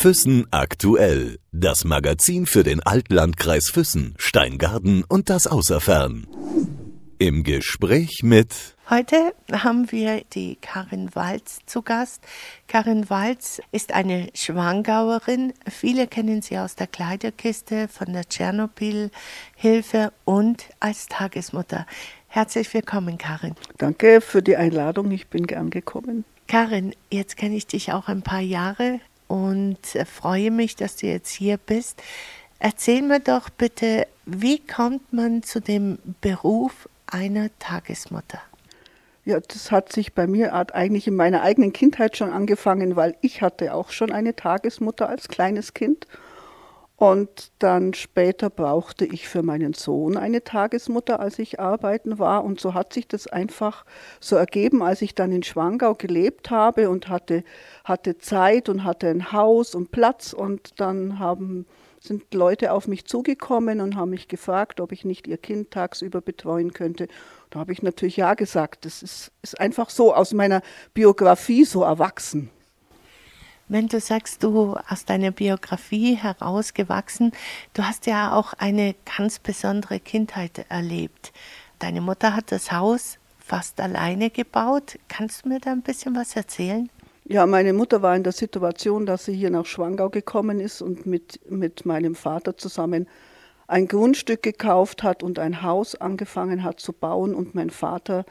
Füssen aktuell. Das Magazin für den Altlandkreis Füssen, Steingarten und das Außerfern. Im Gespräch mit Heute haben wir die Karin Walz zu Gast. Karin Walz ist eine Schwangauerin. Viele kennen sie aus der Kleiderkiste, von der Tschernobyl-Hilfe und als Tagesmutter. Herzlich willkommen, Karin. Danke für die Einladung. Ich bin gern gekommen. Karin, jetzt kenne ich dich auch ein paar Jahre und freue mich, dass du jetzt hier bist. Erzähl mir doch bitte, wie kommt man zu dem Beruf einer Tagesmutter? Ja, das hat sich bei mir eigentlich in meiner eigenen Kindheit schon angefangen, weil ich hatte auch schon eine Tagesmutter als kleines Kind und dann später brauchte ich für meinen Sohn eine Tagesmutter, als ich arbeiten war. Und so hat sich das einfach so ergeben, als ich dann in Schwangau gelebt habe und hatte, hatte Zeit und hatte ein Haus und Platz. Und dann haben, sind Leute auf mich zugekommen und haben mich gefragt, ob ich nicht ihr Kind tagsüber betreuen könnte. Da habe ich natürlich ja gesagt. Das ist, ist einfach so aus meiner Biografie so erwachsen. Wenn du sagst, du aus deiner Biografie herausgewachsen, du hast ja auch eine ganz besondere Kindheit erlebt. Deine Mutter hat das Haus fast alleine gebaut. Kannst du mir da ein bisschen was erzählen? Ja, meine Mutter war in der Situation, dass sie hier nach Schwangau gekommen ist und mit, mit meinem Vater zusammen ein Grundstück gekauft hat und ein Haus angefangen hat zu bauen. Und mein Vater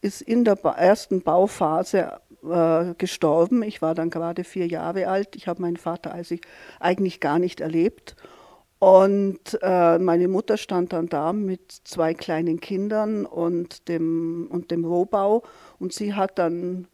ist in der ersten Bauphase äh, gestorben. Ich war dann gerade vier Jahre alt. Ich habe meinen Vater eigentlich gar nicht erlebt. Und äh, meine Mutter stand dann da mit zwei kleinen Kindern und dem, und dem Rohbau. Und sie hat dann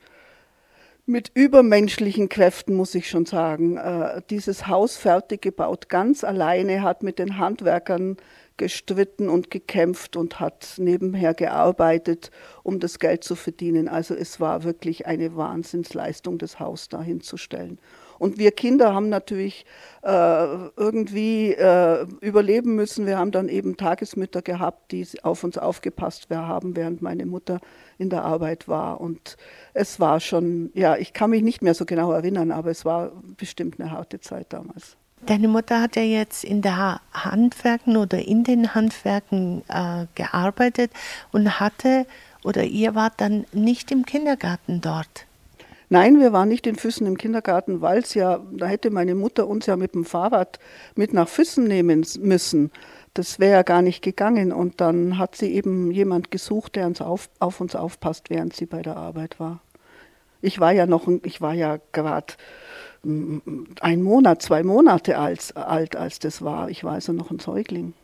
mit übermenschlichen Kräften, muss ich schon sagen, äh, dieses Haus fertig gebaut, ganz alleine, hat mit den Handwerkern gestritten und gekämpft und hat nebenher gearbeitet, um das Geld zu verdienen. Also es war wirklich eine Wahnsinnsleistung, das Haus dahin zu stellen. Und wir Kinder haben natürlich äh, irgendwie äh, überleben müssen. Wir haben dann eben Tagesmütter gehabt, die auf uns aufgepasst haben, während meine Mutter in der Arbeit war. Und es war schon, ja, ich kann mich nicht mehr so genau erinnern, aber es war bestimmt eine harte Zeit damals. Deine Mutter hat ja jetzt in der Handwerken oder in den Handwerken äh, gearbeitet und hatte oder ihr wart dann nicht im Kindergarten dort. Nein, wir waren nicht in Füssen im Kindergarten, weil es ja, da hätte meine Mutter uns ja mit dem Fahrrad mit nach Füssen nehmen müssen. Das wäre ja gar nicht gegangen. Und dann hat sie eben jemand gesucht, der uns auf, auf uns aufpasst, während sie bei der Arbeit war. Ich war ja noch, ich war ja gerade ein Monat, zwei Monate als, alt, als das war. Ich war also noch ein Säugling.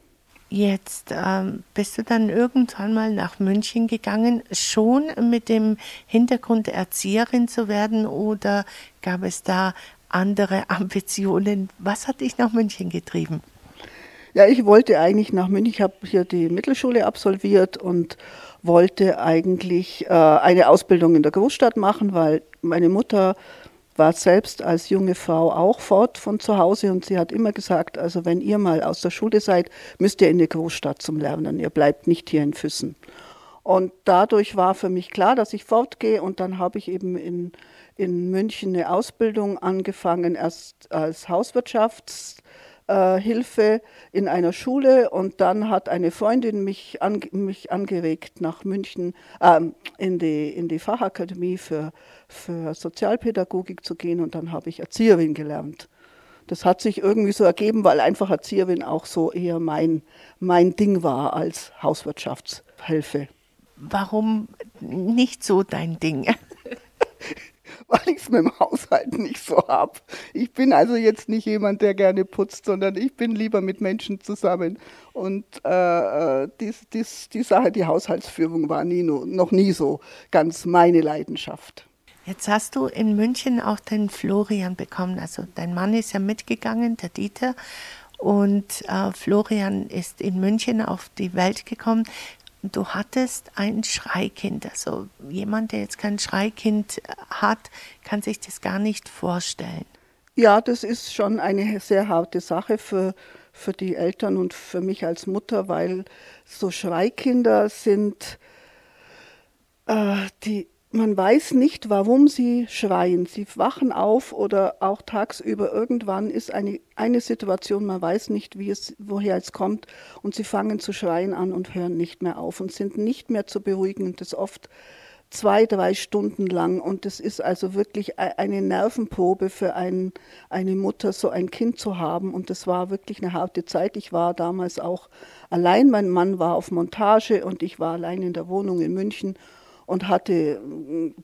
Jetzt ähm, bist du dann irgendwann mal nach München gegangen, schon mit dem Hintergrund Erzieherin zu werden oder gab es da andere Ambitionen? Was hat dich nach München getrieben? Ja, ich wollte eigentlich nach München. Ich habe hier die Mittelschule absolviert und wollte eigentlich äh, eine Ausbildung in der Großstadt machen, weil meine Mutter war selbst als junge Frau auch fort von zu Hause und sie hat immer gesagt, also wenn ihr mal aus der Schule seid, müsst ihr in die Großstadt zum Lernen, ihr bleibt nicht hier in Füssen. Und dadurch war für mich klar, dass ich fortgehe und dann habe ich eben in, in München eine Ausbildung angefangen, erst als Hauswirtschafts- äh, Hilfe in einer Schule und dann hat eine Freundin mich, an, mich angeregt, nach München äh, in, die, in die Fachakademie für, für Sozialpädagogik zu gehen und dann habe ich Erzieherin gelernt. Das hat sich irgendwie so ergeben, weil einfach Erzieherin auch so eher mein, mein Ding war als Hauswirtschaftshilfe. Warum nicht so dein Ding? weil ich es mit dem Haushalt nicht so habe. Ich bin also jetzt nicht jemand, der gerne putzt, sondern ich bin lieber mit Menschen zusammen. Und äh, äh dies, dies, die Sache, die Haushaltsführung war nie, noch nie so ganz meine Leidenschaft. Jetzt hast du in München auch den Florian bekommen. Also dein Mann ist ja mitgegangen, der Dieter. Und äh, Florian ist in München auf die Welt gekommen du hattest ein Schreikind. Also jemand, der jetzt kein Schreikind hat, kann sich das gar nicht vorstellen. Ja, das ist schon eine sehr harte Sache für, für die Eltern und für mich als Mutter, weil so Schreikinder sind, äh, die, man weiß nicht, warum sie schreien. Sie wachen auf oder auch tagsüber irgendwann ist eine, eine Situation, man weiß nicht, wie es, woher es kommt und sie fangen zu schreien an und hören nicht mehr auf und sind nicht mehr zu beruhigen. Und das oft zwei, drei Stunden lang. Und das ist also wirklich e-, eine Nervenprobe für ein, eine Mutter, so ein Kind zu haben. Und das war wirklich eine harte Zeit. Ich war damals auch allein, mein Mann war auf Montage und ich war allein in der Wohnung in München und hatte mm,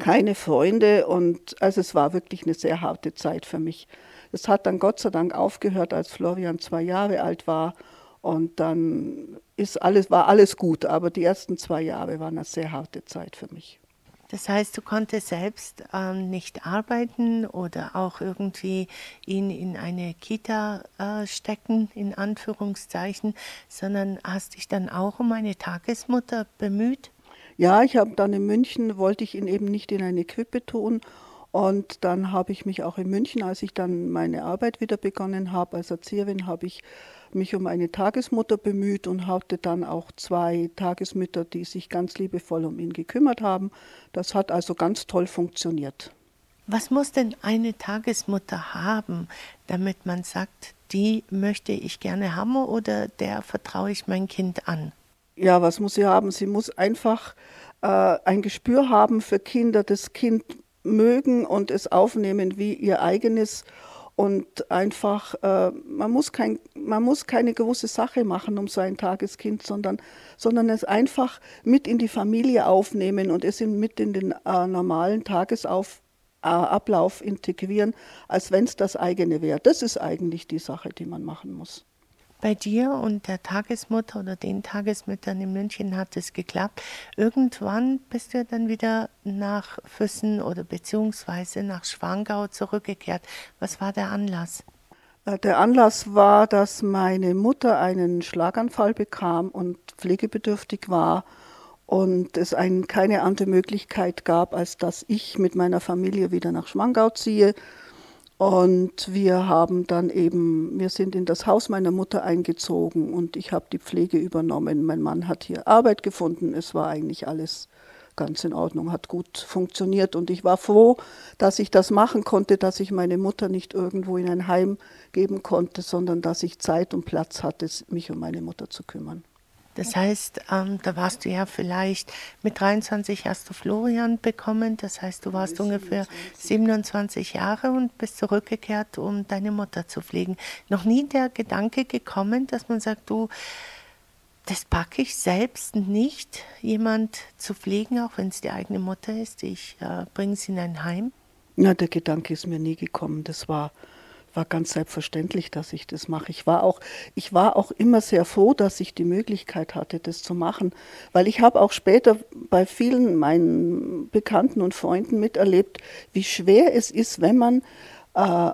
keine Freunde und also es war wirklich eine sehr harte Zeit für mich. Es hat dann Gott sei Dank aufgehört, als Florian zwei Jahre alt war und dann ist alles, war alles gut, aber die ersten zwei Jahre waren eine sehr harte Zeit für mich. Das heißt, du konntest selbst ähm, nicht arbeiten oder auch irgendwie ihn in eine Kita äh, stecken, in Anführungszeichen, sondern hast dich dann auch um eine Tagesmutter bemüht? Ja, ich habe dann in München, wollte ich ihn eben nicht in eine Krippe tun. Und dann habe ich mich auch in München, als ich dann meine Arbeit wieder begonnen habe als Erzieherin, habe ich mich um eine Tagesmutter bemüht und hatte dann auch zwei Tagesmütter, die sich ganz liebevoll um ihn gekümmert haben. Das hat also ganz toll funktioniert. Was muss denn eine Tagesmutter haben, damit man sagt, die möchte ich gerne haben oder der vertraue ich mein Kind an? Ja, was muss sie haben? Sie muss einfach äh, ein Gespür haben für Kinder, das Kind mögen und es aufnehmen wie ihr eigenes und einfach, äh, man, muss kein, man muss keine große Sache machen um so ein Tageskind, sondern, sondern es einfach mit in die Familie aufnehmen und es mit in den äh, normalen Tagesablauf äh, integrieren, als wenn es das eigene wäre. Das ist eigentlich die Sache, die man machen muss. Bei dir und der Tagesmutter oder den Tagesmüttern in München hat es geklappt. Irgendwann bist du dann wieder nach Füssen oder beziehungsweise nach Schwangau zurückgekehrt. Was war der Anlass? Äh, der Anlass war, dass meine Mutter einen Schlaganfall bekam und pflegebedürftig war und es ein, keine andere Möglichkeit gab, als dass ich mit meiner Familie wieder nach Schwangau ziehe und wir haben dann eben, wir sind in das Haus meiner Mutter eingezogen und ich habe die Pflege übernommen. Mein Mann hat hier Arbeit gefunden. Es war eigentlich alles ganz in Ordnung, hat gut funktioniert. Und ich war froh, dass ich das machen konnte, dass ich meine Mutter nicht irgendwo in ein Heim geben konnte, sondern dass ich Zeit und Platz hatte, mich um meine Mutter zu kümmern. Das heißt, ähm, da warst du ja vielleicht mit 23 hast du Florian bekommen. Das heißt, du warst ungefähr 27 Jahre und bist zurückgekehrt, um deine Mutter zu pflegen. Noch nie der Gedanke gekommen, dass man sagt, du, das packe ich selbst nicht, jemand zu pflegen, auch wenn es die eigene Mutter ist. Ich äh, bringe sie in ein Heim. Ja, der Gedanke ist mir nie gekommen. Das war war ganz selbstverständlich, dass ich das mache. Ich war auch, ich war auch immer sehr froh, dass ich die Möglichkeit hatte, das zu machen, weil ich habe auch später bei vielen meinen Bekannten und Freunden miterlebt, wie schwer es ist, wenn man äh,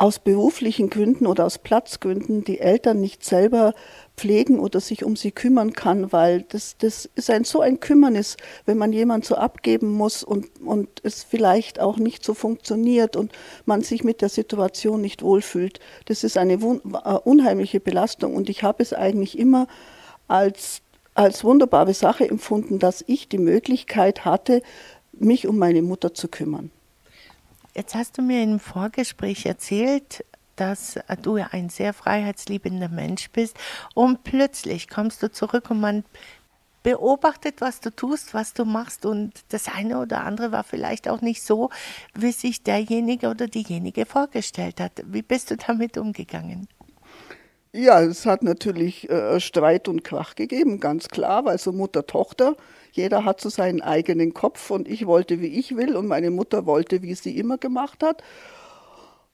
aus beruflichen Gründen oder aus Platzgründen die Eltern nicht selber pflegen oder sich um sie kümmern kann, weil das, das ist ein so ein Kümmernis, wenn man jemand so abgeben muss und, und es vielleicht auch nicht so funktioniert und man sich mit der Situation nicht wohlfühlt. Das ist eine äh, unheimliche Belastung und ich habe es eigentlich immer als, als wunderbare Sache empfunden, dass ich die Möglichkeit hatte, mich um meine Mutter zu kümmern. Jetzt hast du mir im Vorgespräch erzählt, dass du ja ein sehr freiheitsliebender Mensch bist und plötzlich kommst du zurück und man beobachtet, was du tust, was du machst und das eine oder andere war vielleicht auch nicht so, wie sich derjenige oder diejenige vorgestellt hat. Wie bist du damit umgegangen? Ja, es hat natürlich äh, Streit und Krach gegeben, ganz klar, weil so Mutter-Tochter, jeder hat so seinen eigenen Kopf und ich wollte, wie ich will und meine Mutter wollte, wie sie immer gemacht hat.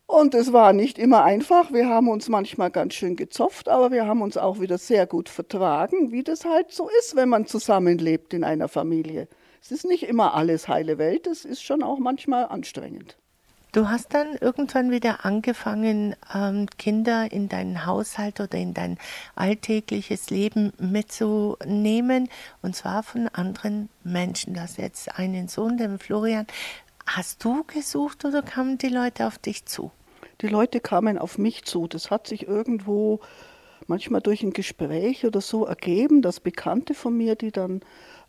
Und es war nicht immer einfach. Wir haben uns manchmal ganz schön gezopft, aber wir haben uns auch wieder sehr gut vertragen, wie das halt so ist, wenn man zusammenlebt in einer Familie. Es ist nicht immer alles heile Welt, es ist schon auch manchmal anstrengend. Du hast dann irgendwann wieder angefangen, ähm, Kinder in deinen Haushalt oder in dein alltägliches Leben mitzunehmen, und zwar von anderen Menschen. Du hast jetzt einen Sohn, den Florian. Hast du gesucht oder kamen die Leute auf dich zu? Die Leute kamen auf mich zu. Das hat sich irgendwo manchmal durch ein Gespräch oder so ergeben, dass Bekannte von mir, die dann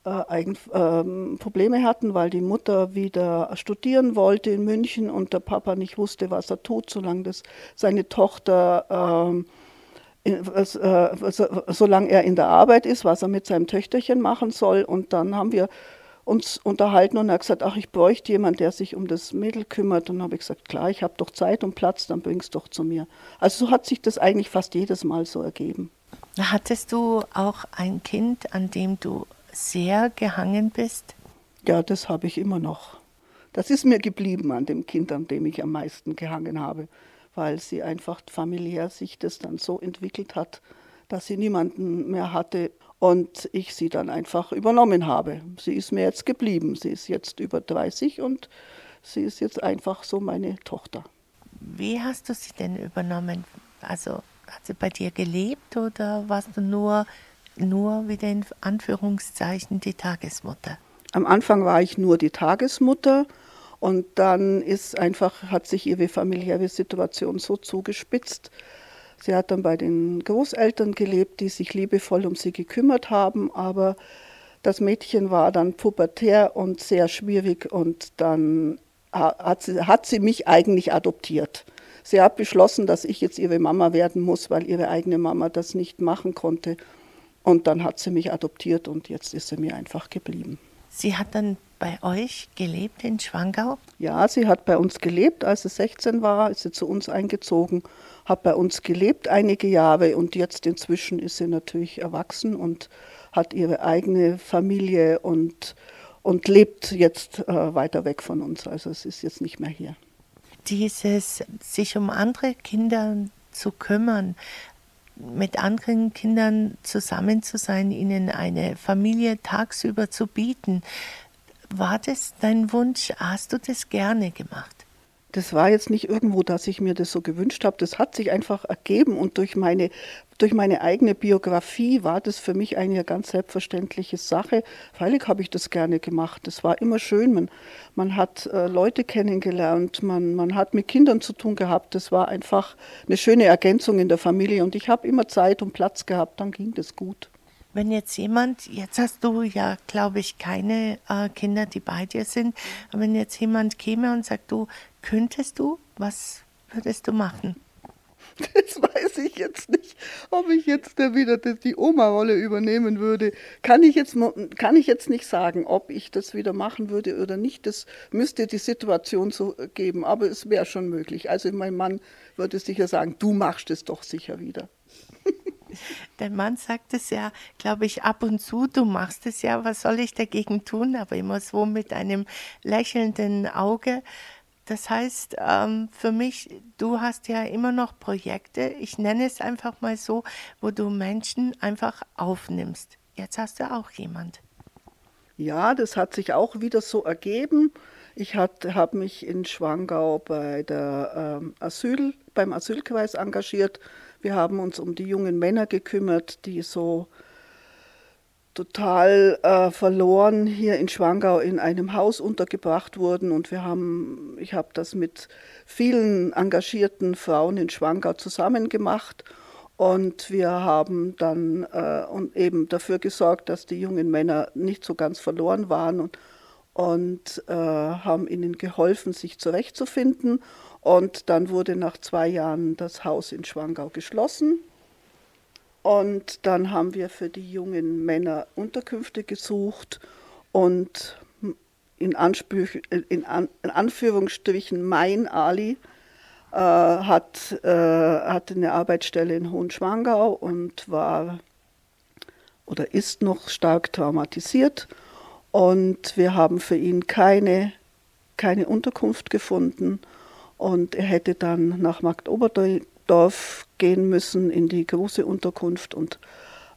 Probleme hatten, weil die Mutter wieder studieren wollte in München und der Papa nicht wusste, was er tut, solange das seine Tochter, ähm, äh, solange er in der Arbeit ist, was er mit seinem Töchterchen machen soll. Und dann haben wir uns unterhalten und er hat gesagt, ach, ich bräuchte jemanden, der sich um das Mädel kümmert. Und dann habe ich gesagt, klar, ich habe doch Zeit und Platz, dann bring's doch zu mir. Also so hat sich das eigentlich fast jedes Mal so ergeben. Hattest du auch ein Kind, an dem du sehr gehangen bist? Ja, das habe ich immer noch. Das ist mir geblieben an dem Kind, an dem ich am meisten gehangen habe, weil sie einfach familiär sich das dann so entwickelt hat, dass sie niemanden mehr hatte und ich sie dann einfach übernommen habe. Sie ist mir jetzt geblieben. Sie ist jetzt über 30 und sie ist jetzt einfach so meine Tochter. Wie hast du sie denn übernommen? Also hat sie bei dir gelebt oder warst du nur, nur wieder in Anführungszeichen die Tagesmutter? Am Anfang war ich nur die Tagesmutter und dann ist einfach, hat sich ihre familiäre Situation so zugespitzt. Sie hat dann bei den Großeltern gelebt, die sich liebevoll um sie gekümmert haben, aber das Mädchen war dann pubertär und sehr schwierig und dann hat sie, hat sie mich eigentlich adoptiert. Sie hat beschlossen, dass ich jetzt ihre Mama werden muss, weil ihre eigene Mama das nicht machen konnte. Und dann hat sie mich adoptiert und jetzt ist sie mir einfach geblieben. Sie hat dann bei euch gelebt in Schwangau? Ja, sie hat bei uns gelebt. Als sie 16 war, ist sie zu uns eingezogen, hat bei uns gelebt einige Jahre und jetzt inzwischen ist sie natürlich erwachsen und hat ihre eigene Familie und, und lebt jetzt äh, weiter weg von uns. Also es ist jetzt nicht mehr hier dieses sich um andere Kinder zu kümmern, mit anderen Kindern zusammen zu sein, ihnen eine Familie tagsüber zu bieten. War das dein Wunsch? Hast du das gerne gemacht? Das war jetzt nicht irgendwo, dass ich mir das so gewünscht habe. Das hat sich einfach ergeben und durch meine, durch meine eigene Biografie war das für mich eine ganz selbstverständliche Sache. Freilich habe ich das gerne gemacht. Das war immer schön. Man, man hat äh, Leute kennengelernt, man, man hat mit Kindern zu tun gehabt. Das war einfach eine schöne Ergänzung in der Familie und ich habe immer Zeit und Platz gehabt, dann ging das gut. Wenn jetzt jemand, jetzt hast du ja, glaube ich, keine äh, Kinder, die bei dir sind, aber wenn jetzt jemand käme und sagt, du, könntest du, was würdest du machen? Das weiß ich jetzt nicht, ob ich jetzt wieder die Oma-Rolle übernehmen würde. Kann ich, jetzt, kann ich jetzt nicht sagen, ob ich das wieder machen würde oder nicht. Das müsste die Situation so geben, aber es wäre schon möglich. Also mein Mann würde sicher sagen, du machst es doch sicher wieder. Dein Mann sagt es ja, glaube ich, ab und zu, du machst es ja, was soll ich dagegen tun? Aber immer so mit einem lächelnden Auge. Das heißt, ähm, für mich, du hast ja immer noch Projekte, ich nenne es einfach mal so, wo du Menschen einfach aufnimmst. Jetzt hast du auch jemand. Ja, das hat sich auch wieder so ergeben. Ich habe mich in Schwangau bei der ähm, Asyl, beim Asylkreis engagiert wir haben uns um die jungen Männer gekümmert, die so total äh, verloren hier in Schwangau in einem Haus untergebracht wurden. Und wir haben, ich habe das mit vielen engagierten Frauen in Schwangau zusammen gemacht. Und wir haben dann äh, und eben dafür gesorgt, dass die jungen Männer nicht so ganz verloren waren und, und äh, haben ihnen geholfen, sich zurechtzufinden. Und dann wurde nach zwei Jahren das Haus in Schwangau geschlossen. Und dann haben wir für die jungen Männer Unterkünfte gesucht und in, Anspruch, in, An, in Anführungsstrichen mein Ali äh, hat, äh, hatte eine Arbeitsstelle in Hohenschwangau und war oder ist noch stark traumatisiert. Und wir haben für ihn keine, keine Unterkunft gefunden und er hätte dann nach Marktoberdorf gehen müssen in die große Unterkunft und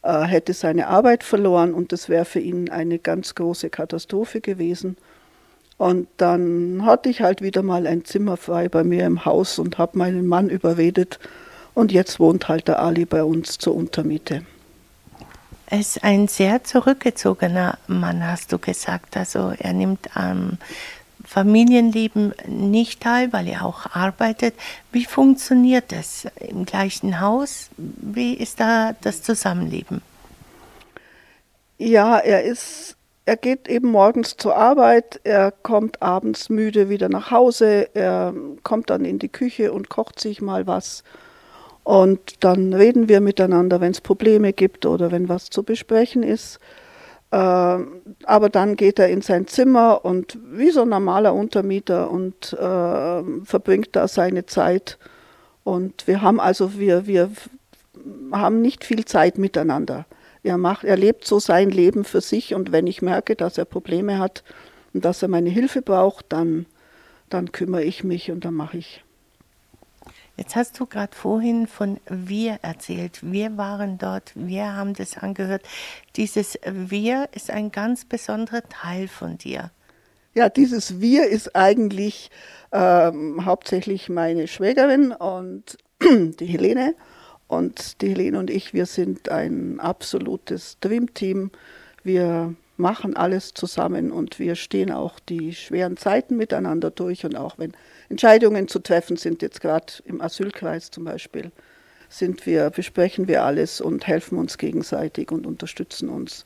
äh, hätte seine Arbeit verloren und das wäre für ihn eine ganz große Katastrophe gewesen. Und dann hatte ich halt wieder mal ein Zimmer frei bei mir im Haus und habe meinen Mann überredet und jetzt wohnt halt der Ali bei uns zur Untermiete. Er ist ein sehr zurückgezogener Mann, hast du gesagt. Also er nimmt am Familienleben nicht teil, weil er auch arbeitet. Wie funktioniert das im gleichen Haus? Wie ist da das Zusammenleben? Ja, er ist, er geht eben morgens zur Arbeit, er kommt abends müde wieder nach Hause, er kommt dann in die Küche und kocht sich mal was. Und dann reden wir miteinander, wenn es Probleme gibt oder wenn was zu besprechen ist. Äh, aber dann geht er in sein Zimmer und wie so ein normaler Untermieter und äh, verbringt da seine Zeit. Und wir haben also, wir, wir haben nicht viel Zeit miteinander. Er, macht, er lebt so sein Leben für sich und wenn ich merke, dass er Probleme hat und dass er meine Hilfe braucht, dann, dann kümmere ich mich und dann mache ich. Jetzt hast du gerade vorhin von wir erzählt. Wir waren dort, wir haben das angehört. Dieses wir ist ein ganz besonderer Teil von dir. Ja, dieses wir ist eigentlich ähm, hauptsächlich meine Schwägerin und die Helene. Und die Helene und ich, wir sind ein absolutes Dreamteam. Wir machen alles zusammen und wir stehen auch die schweren Zeiten miteinander durch. Und auch wenn Entscheidungen zu treffen sind, jetzt gerade im Asylkreis zum Beispiel, sind wir, besprechen wir alles und helfen uns gegenseitig und unterstützen uns.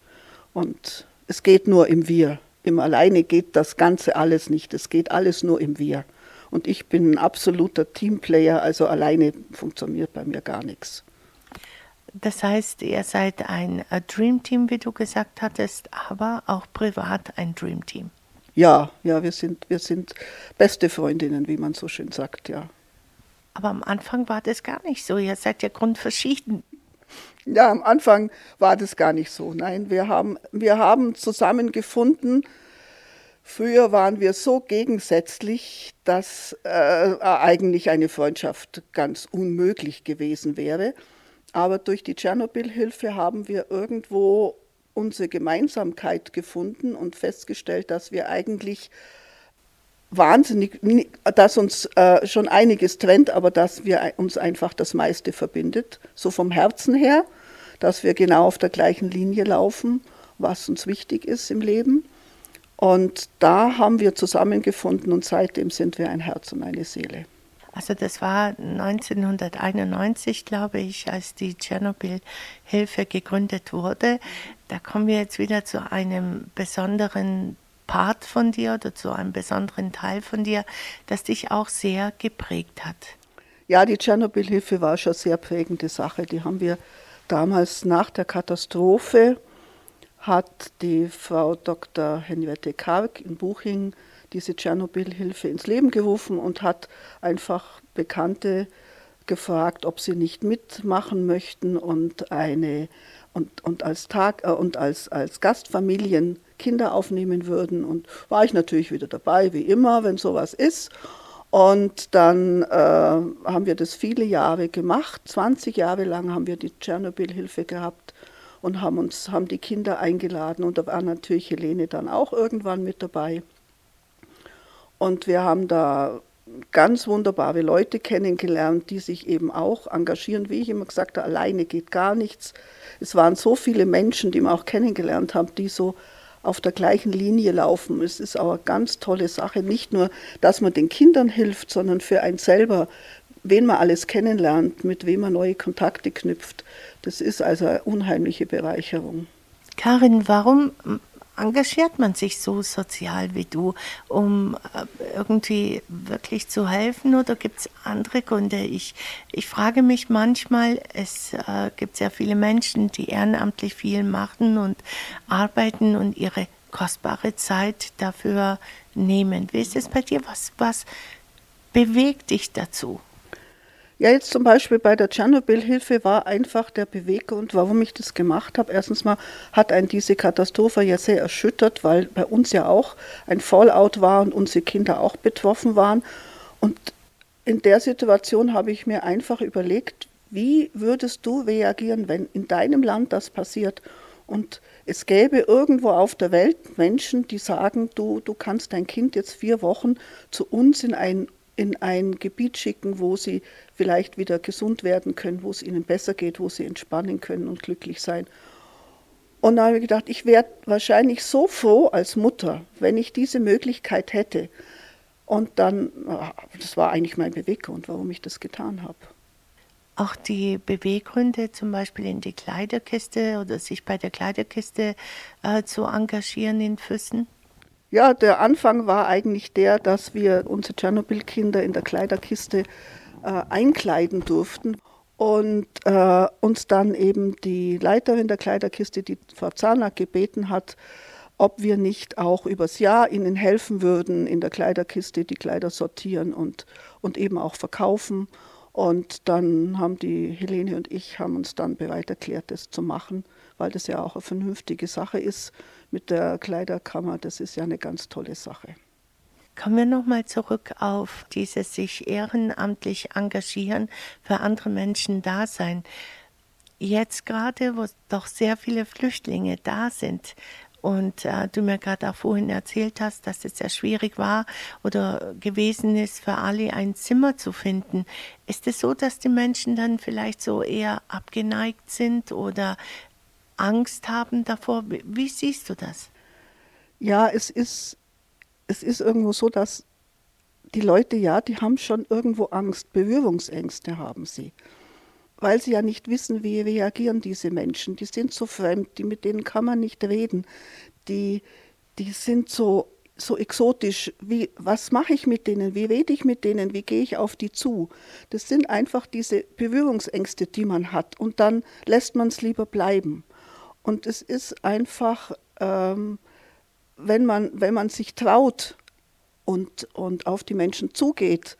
Und es geht nur im Wir. Im Alleine geht das Ganze alles nicht. Es geht alles nur im Wir. Und ich bin ein absoluter Teamplayer, also alleine funktioniert bei mir gar nichts. Das heißt, ihr seid ein Dream Team, wie du gesagt hattest, aber auch privat ein Dream Team. Ja, ja, wir sind, wir sind beste Freundinnen, wie man so schön sagt, ja. Aber am Anfang war das gar nicht so. Ihr seid ja grundverschieden. Ja, am Anfang war das gar nicht so. Nein, wir haben, wir haben zusammengefunden, Früher waren wir so gegensätzlich, dass äh, eigentlich eine Freundschaft ganz unmöglich gewesen wäre. Aber durch die Tschernobyl-Hilfe haben wir irgendwo unsere Gemeinsamkeit gefunden und festgestellt, dass wir eigentlich wahnsinnig, dass uns äh, schon einiges trennt, aber dass wir uns einfach das meiste verbindet, so vom Herzen her, dass wir genau auf der gleichen Linie laufen, was uns wichtig ist im Leben. Und da haben wir zusammengefunden und seitdem sind wir ein Herz und eine Seele. Also das war 1991, glaube ich, als die Tschernobyl-Hilfe gegründet wurde. Da kommen wir jetzt wieder zu einem besonderen Part von dir oder zu einem besonderen Teil von dir, das dich auch sehr geprägt hat. Ja, die Tschernobyl-Hilfe war schon eine sehr prägende Sache. Die haben wir damals nach der Katastrophe hat die Frau Dr. Henriette Karg in Buching diese Tschernobyl-Hilfe ins Leben gerufen und hat einfach Bekannte gefragt, ob sie nicht mitmachen möchten und eine und, und als Tag äh, und als, als Gastfamilien Kinder aufnehmen würden. Und war ich natürlich wieder dabei, wie immer, wenn sowas ist. Und dann äh, haben wir das viele Jahre gemacht. 20 Jahre lang haben wir die Tschernobyl-Hilfe gehabt und haben uns, haben die Kinder eingeladen und da war natürlich Helene dann auch irgendwann mit dabei. Und wir haben da ganz wunderbare Leute kennengelernt, die sich eben auch engagieren. Wie ich immer gesagt habe, alleine geht gar nichts. Es waren so viele Menschen, die wir auch kennengelernt haben, die so auf der gleichen Linie laufen. Es ist auch eine ganz tolle Sache, nicht nur, dass man den Kindern hilft, sondern für einen selber, wen man alles kennenlernt, mit wem man neue Kontakte knüpft. Das ist also eine unheimliche Bereicherung. Karin, warum engagiert man sich so sozial wie du, um äh, irgendwie wirklich zu helfen oder gibt es andere Gründe? Ich, ich frage mich manchmal, es äh, gibt sehr viele Menschen, die ehrenamtlich viel machen und arbeiten und ihre kostbare Zeit dafür nehmen. Wie ist es bei dir? Was, was bewegt dich dazu? Ja, jetzt zum Beispiel bei der Tschernobyl-Hilfe war einfach der Beweggrund, warum ich das gemacht habe. Erstens mal hat ein diese Katastrophe ja sehr erschüttert, weil bei uns ja auch ein Fallout war und unsere Kinder auch betroffen waren. Und in der Situation habe ich mir einfach überlegt, wie würdest du reagieren, wenn in deinem Land das passiert? Und es gäbe irgendwo auf der Welt Menschen, die sagen, du, du kannst dein Kind jetzt vier Wochen zu uns in ein in ein Gebiet schicken, wo sie vielleicht wieder gesund werden können, wo es ihnen besser geht, wo sie entspannen können und glücklich sein. Und da habe ich gedacht, ich wäre wahrscheinlich so froh als Mutter, wenn ich diese Möglichkeit hätte. Und dann, ah, das war eigentlich mein Beweggrund, warum ich das getan habe. auch die Beweggründe, zum Beispiel in die Kleiderkiste oder sich bei der Kleiderkiste äh, zu engagieren in Füssen? Ja, der Anfang war eigentlich der, dass wir unsere Tschernobyl-Kinder in der Kleiderkiste äh, einkleiden durften und äh, uns dann eben die Leiterin der Kleiderkiste, die Frau Zahnack, gebeten hat, ob wir nicht auch übers Jahr ihnen helfen würden, in der Kleiderkiste die Kleider sortieren und, und eben auch verkaufen. Und dann haben die Helene und ich haben uns dann bereit erklärt, das zu machen, weil das ja auch eine vernünftige Sache ist mit der Kleiderkammer. Das ist ja eine ganz tolle Sache. Kommen wir nochmal zurück auf dieses sich ehrenamtlich engagieren, für andere Menschen da sein. Jetzt gerade, wo doch sehr viele Flüchtlinge da sind, und äh, du mir gerade auch vorhin erzählt hast, dass es sehr schwierig war oder gewesen ist, für alle ein Zimmer zu finden. Ist es so, dass die Menschen dann vielleicht so eher abgeneigt sind oder Angst haben davor? Wie, siehst du das? Ja, es ist, es ist irgendwo so, dass die Leute, ja, die haben schon irgendwo Angst, Berührungsängste haben sie weil sie ja nicht wissen, wie reagieren diese Menschen. Die sind so fremd, die, mit denen kann man nicht reden. Die, die sind so, so exotisch. Wie, was mache ich mit denen? Wie rede ich mit denen? Wie gehe ich auf die zu? Das sind einfach diese Berührungsängste, die man hat. Und dann lässt man es lieber bleiben. Und es ist einfach, ähm, wenn, man, wenn man sich traut und, und auf die Menschen zugeht,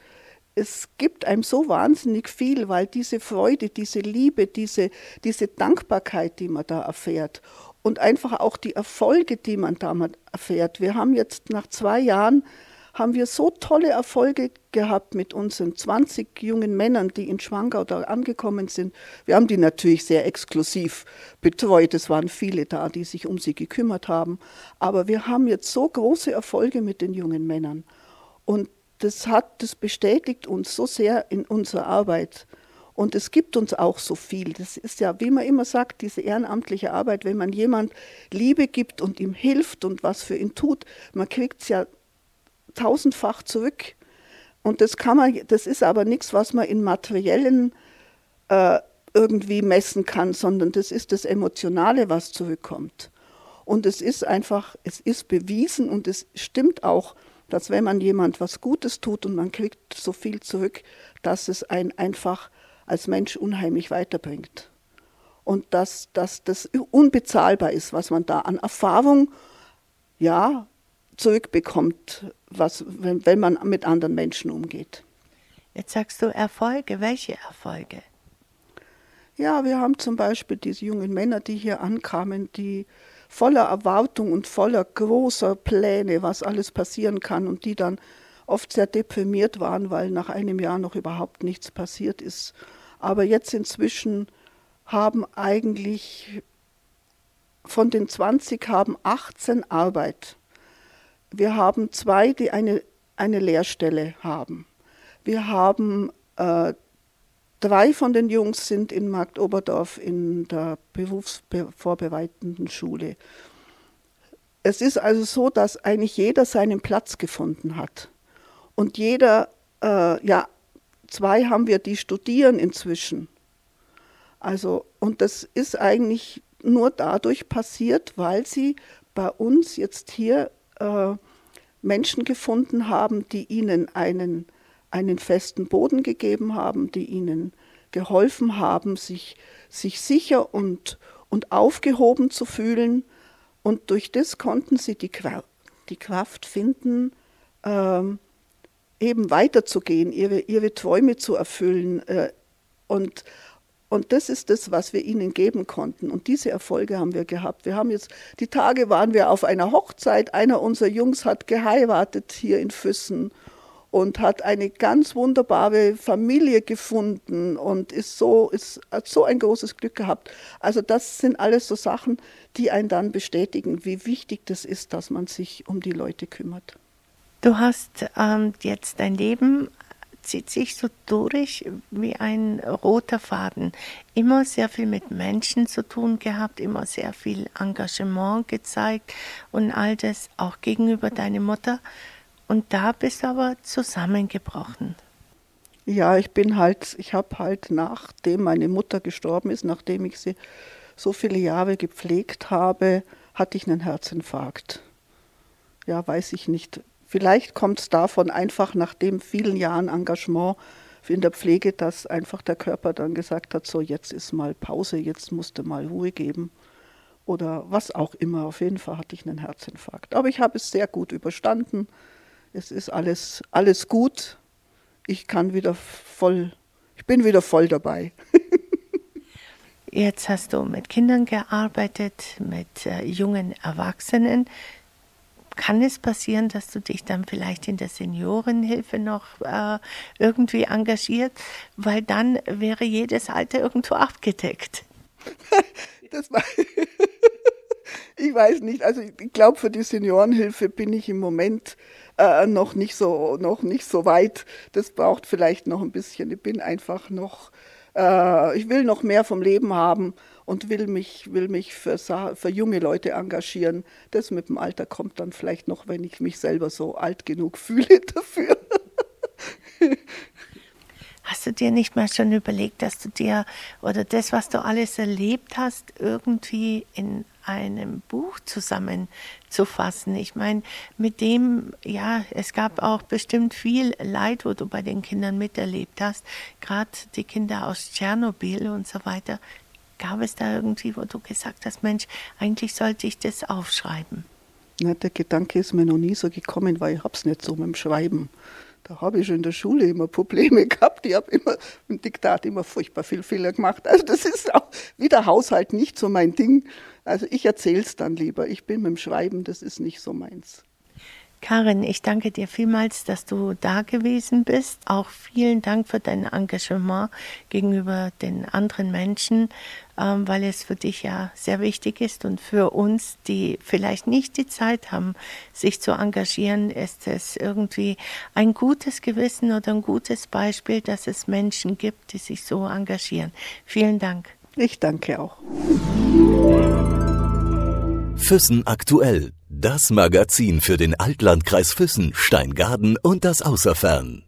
es gibt einem so wahnsinnig viel, weil diese Freude, diese Liebe, diese, diese Dankbarkeit, die man da erfährt und einfach auch die Erfolge, die man damit erfährt. Wir haben jetzt nach zwei Jahren haben wir so tolle Erfolge gehabt mit unseren 20 jungen Männern, die in Schwangau da angekommen sind. Wir haben die natürlich sehr exklusiv betreut. Es waren viele da, die sich um sie gekümmert haben. Aber wir haben jetzt so große Erfolge mit den jungen Männern. Und das hat, das bestätigt uns so sehr in unserer Arbeit. Und es gibt uns auch so viel. Das ist ja, wie man immer sagt, diese ehrenamtliche Arbeit, wenn man jemand Liebe gibt und ihm hilft und was für ihn tut, man kriegt es ja tausendfach zurück. Und das kann man, das ist aber nichts, was man in materiellen äh, irgendwie messen kann, sondern das ist das Emotionale, was zurückkommt. Und es ist einfach, es ist bewiesen und es stimmt auch, dass wenn man jemand was Gutes tut und man kriegt so viel zurück, dass es einen einfach als Mensch unheimlich weiterbringt. Und dass, dass das unbezahlbar ist, was man da an Erfahrung ja, zurückbekommt, was, wenn, wenn man mit anderen Menschen umgeht. Jetzt sagst du Erfolge. Welche Erfolge? Ja, wir haben zum Beispiel diese jungen Männer, die hier ankamen, die voller Erwartung und voller großer Pläne, was alles passieren kann und die dann oft sehr deprimiert waren, weil nach einem Jahr noch überhaupt nichts passiert ist. Aber jetzt inzwischen haben eigentlich von den 20 haben 18 Arbeit. Wir haben zwei, die eine, eine Lehrstelle haben. Wir haben äh, Drei von den Jungs sind in Marktoberdorf in der berufsvorbereitenden Schule. Es ist also so, dass eigentlich jeder seinen Platz gefunden hat. Und jeder, äh, ja, zwei haben wir, die studieren inzwischen. Also, und das ist eigentlich nur dadurch passiert, weil sie bei uns jetzt hier äh, Menschen gefunden haben, die ihnen einen einen festen Boden gegeben haben, die ihnen geholfen haben, sich, sich sicher und, und aufgehoben zu fühlen. Und durch das konnten sie die, die Kraft finden, ähm, eben weiterzugehen, ihre, ihre Träume zu erfüllen. Äh, und, und das ist das, was wir ihnen geben konnten. Und diese Erfolge haben wir gehabt. Wir haben jetzt, die Tage waren wir auf einer Hochzeit. Einer unserer Jungs hat geheiratet hier in Füssen und hat eine ganz wunderbare Familie gefunden und ist so, ist, hat so ein großes Glück gehabt. Also das sind alles so Sachen, die einen dann bestätigen, wie wichtig das ist, dass man sich um die Leute kümmert. Du hast ähm, jetzt dein Leben zieht sich so durch wie ein roter Faden. Immer sehr viel mit Menschen zu tun gehabt, immer sehr viel Engagement gezeigt und all das auch gegenüber deiner Mutter. Und da bist du aber zusammengebrochen. Ja, ich bin halt, ich habe halt nachdem meine Mutter gestorben ist, nachdem ich sie so viele Jahre gepflegt habe, hatte ich einen Herzinfarkt. Ja, weiß ich nicht. Vielleicht kommt es davon einfach nach dem vielen Jahren Engagement in der Pflege, dass einfach der Körper dann gesagt hat, so jetzt ist mal Pause, jetzt musste mal Ruhe geben oder was auch immer. Auf jeden Fall hatte ich einen Herzinfarkt. Aber ich habe es sehr gut überstanden. Es ist alles, alles gut. Ich kann wieder voll, ich bin wieder voll dabei. Jetzt hast du mit Kindern gearbeitet, mit äh, jungen Erwachsenen. Kann es passieren, dass du dich dann vielleicht in der Seniorenhilfe noch äh, irgendwie engagiert? Weil dann wäre jedes Alter irgendwo abgedeckt. das war ich weiß nicht. Also ich glaube, für die Seniorenhilfe bin ich im Moment äh, noch nicht so noch nicht so weit. Das braucht vielleicht noch ein bisschen. Ich bin einfach noch äh, ich will noch mehr vom Leben haben und will mich, will mich für, für junge Leute engagieren. Das mit dem Alter kommt dann vielleicht noch, wenn ich mich selber so alt genug fühle dafür. Hast du dir nicht mal schon überlegt, dass du dir oder das, was du alles erlebt hast, irgendwie in einem Buch zusammenzufassen. Ich meine, mit dem, ja, es gab auch bestimmt viel Leid, wo du bei den Kindern miterlebt hast, gerade die Kinder aus Tschernobyl und so weiter. Gab es da irgendwie, wo du gesagt hast, Mensch, eigentlich sollte ich das aufschreiben? Ja, der Gedanke ist mir noch nie so gekommen, weil ich hab's nicht so mit dem Schreiben. Da habe ich schon in der Schule immer Probleme gehabt. Ich habe immer im Diktat immer furchtbar viel Fehler gemacht. Also das ist auch wie der Haushalt nicht so mein Ding. Also ich erzähle es dann lieber. Ich bin mit dem Schreiben, das ist nicht so meins. Karin, ich danke dir vielmals, dass du da gewesen bist. Auch vielen Dank für dein Engagement gegenüber den anderen Menschen, ähm, weil es für dich ja sehr wichtig ist und für uns, die vielleicht nicht die Zeit haben, sich zu engagieren, ist es irgendwie ein gutes Gewissen oder ein gutes Beispiel, dass es Menschen gibt, die sich so engagieren. Vielen Dank. Ich danke auch. Füssen aktuell das Magazin für den Altlandkreis Füssen, Steingaden und das Außerfern.